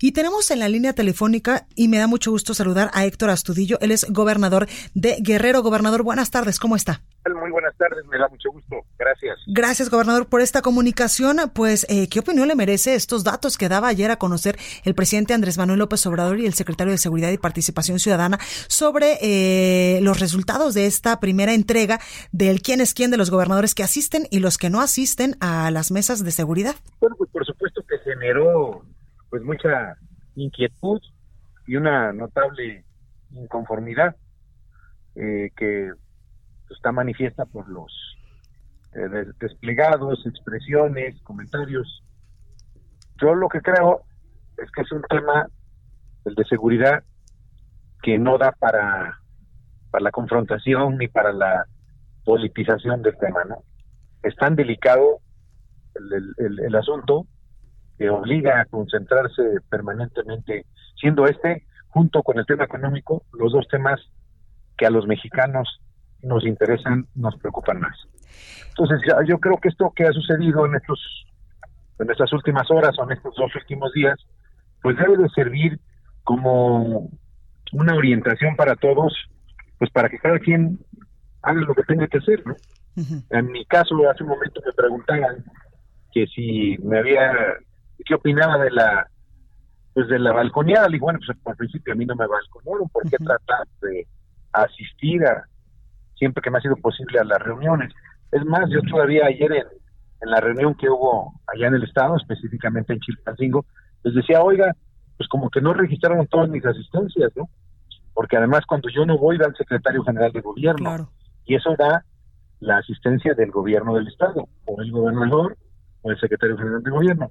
Y tenemos en la línea telefónica, y me da mucho gusto saludar a Héctor Astudillo. Él es gobernador de Guerrero. Gobernador, buenas tardes, ¿cómo está? Muy buenas tardes, me da mucho gusto. Gracias. Gracias, gobernador, por esta comunicación. Pues, eh, ¿qué opinión le merece estos datos que daba ayer a conocer el presidente Andrés Manuel López Obrador y el secretario de Seguridad y Participación Ciudadana sobre eh, los resultados de esta primera entrega del quién es quién de los gobernadores que asisten y los que no asisten a las mesas de seguridad? Bueno, pues por supuesto que generó pues mucha inquietud y una notable inconformidad eh, que está manifiesta por los eh, desplegados, expresiones, comentarios. Yo lo que creo es que es un tema, el de seguridad, que no da para, para la confrontación ni para la politización del tema, ¿no? Es tan delicado el, el asunto que obliga a concentrarse permanentemente, siendo este, junto con el tema económico, los dos temas que a los mexicanos nos interesan, nos preocupan más. Entonces, yo creo que esto que ha sucedido en estos en estas últimas horas o en estos dos últimos días, pues debe de servir como una orientación para todos, pues para que cada quien haga lo que tenga que hacer, ¿no? En mi caso, hace un momento me preguntaban que si me había qué opinaba de la pues de la balconeada. Le digo, bueno, pues al principio a mí no me balconearon, ¿por qué tratar de asistir a siempre que me ha sido posible a las reuniones? Es más, yo todavía ayer en, en la reunión que hubo allá en el estado, específicamente en Chilpancingo, les decía, oiga, pues como que no registraron todas mis asistencias, ¿no? Porque además cuando yo no voy da el secretario general de gobierno y eso da la asistencia del gobierno del estado, o el gobernador o el secretario general de gobierno.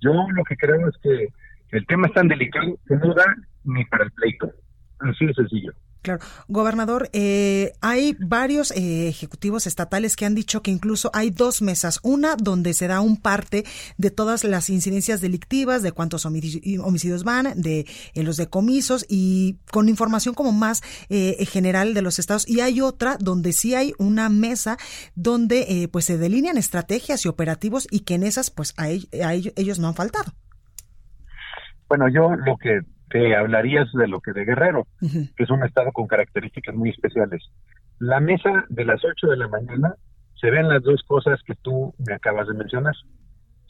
Yo lo que creo es que el tema es tan delicado que no da ni para el pleito. Así de sencillo. Claro. Gobernador, eh, hay varios eh, ejecutivos estatales que han dicho que incluso hay dos mesas. Una donde se da un parte de todas las incidencias delictivas, de cuántos homicidios van, de eh, los decomisos y con información como más general de los estados. Y hay otra donde sí hay una mesa donde pues se delinean estrategias y operativos y que en esas pues a, ellos no han faltado. Bueno, yo lo que te hablarías de lo que de Guerrero, que es un estado con características muy especiales. La mesa de las 8 de la mañana se ven las dos cosas que tú me acabas de mencionar.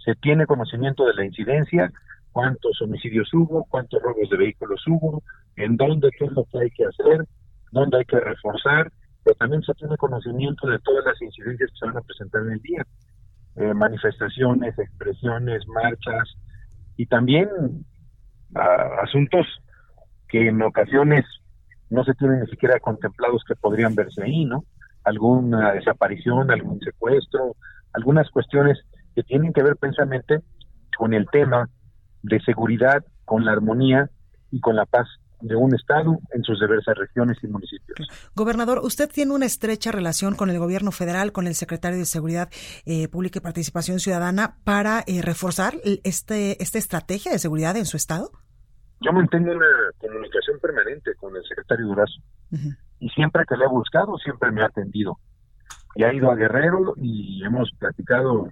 Se tiene conocimiento de la incidencia, cuántos homicidios hubo, cuántos robos de vehículos hubo, en dónde, qué es lo que hay que hacer, dónde hay que reforzar, pero también se tiene conocimiento de todas las incidencias que se van a presentar en el día. Eh, manifestaciones, expresiones, marchas, y también asuntos que en ocasiones no se tienen ni siquiera contemplados que podrían verse ahí, ¿no? Alguna desaparición, algún secuestro, algunas cuestiones que tienen que ver precisamente con el tema de seguridad, con la armonía y con la paz de un Estado en sus diversas regiones y municipios. Gobernador, usted tiene una estrecha relación con el gobierno federal, con el secretario de Seguridad eh, Pública y Participación Ciudadana para eh, reforzar este, esta estrategia de seguridad en su Estado. Yo mantengo una comunicación permanente con el secretario Durazo y siempre que le he buscado, siempre me ha atendido. Y ha ido a Guerrero y hemos platicado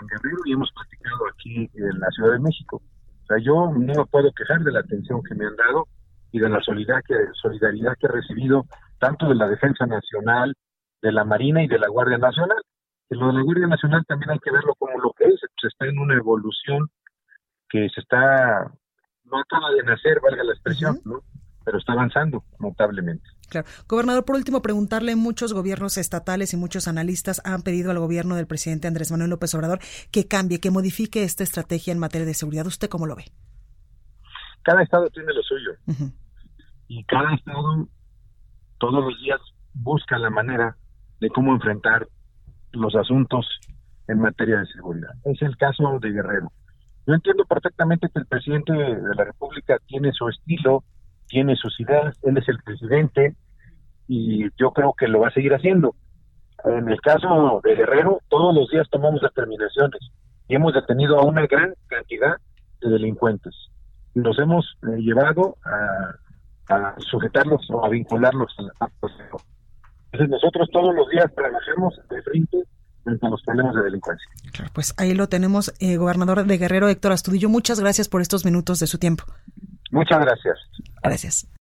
en Guerrero y hemos platicado aquí en la Ciudad de México. O sea, yo no me puedo quejar de la atención que me han dado y de la solidaridad que, solidaridad que he recibido tanto de la Defensa Nacional, de la Marina y de la Guardia Nacional. Y lo de la Guardia Nacional también hay que verlo como lo que es, se está en una evolución que se está no acaba de nacer, valga la expresión, ¿no? pero está avanzando notablemente. Claro. Gobernador, por último, preguntarle, muchos gobiernos estatales y muchos analistas han pedido al gobierno del presidente Andrés Manuel López Obrador que cambie, que modifique esta estrategia en materia de seguridad. ¿Usted cómo lo ve? Cada estado tiene lo suyo. Y cada estado todos los días busca la manera de cómo enfrentar los asuntos en materia de seguridad. Es el caso de Guerrero. Yo entiendo perfectamente que el presidente de la República tiene su estilo, tiene sus ideas, él es el presidente y yo creo que lo va a seguir haciendo. En el caso de Guerrero, todos los días tomamos determinaciones y hemos detenido a una gran cantidad de delincuentes. Nos hemos eh, llevado a, a, sujetarlos o a vincularlos al proceso. Entonces nosotros todos los días trabajamos de frente frente a los problemas de delincuencia. Claro, pues ahí lo tenemos, eh, gobernador de Guerrero, Héctor Astudillo. Muchas gracias por estos minutos de su tiempo. Muchas gracias. Gracias.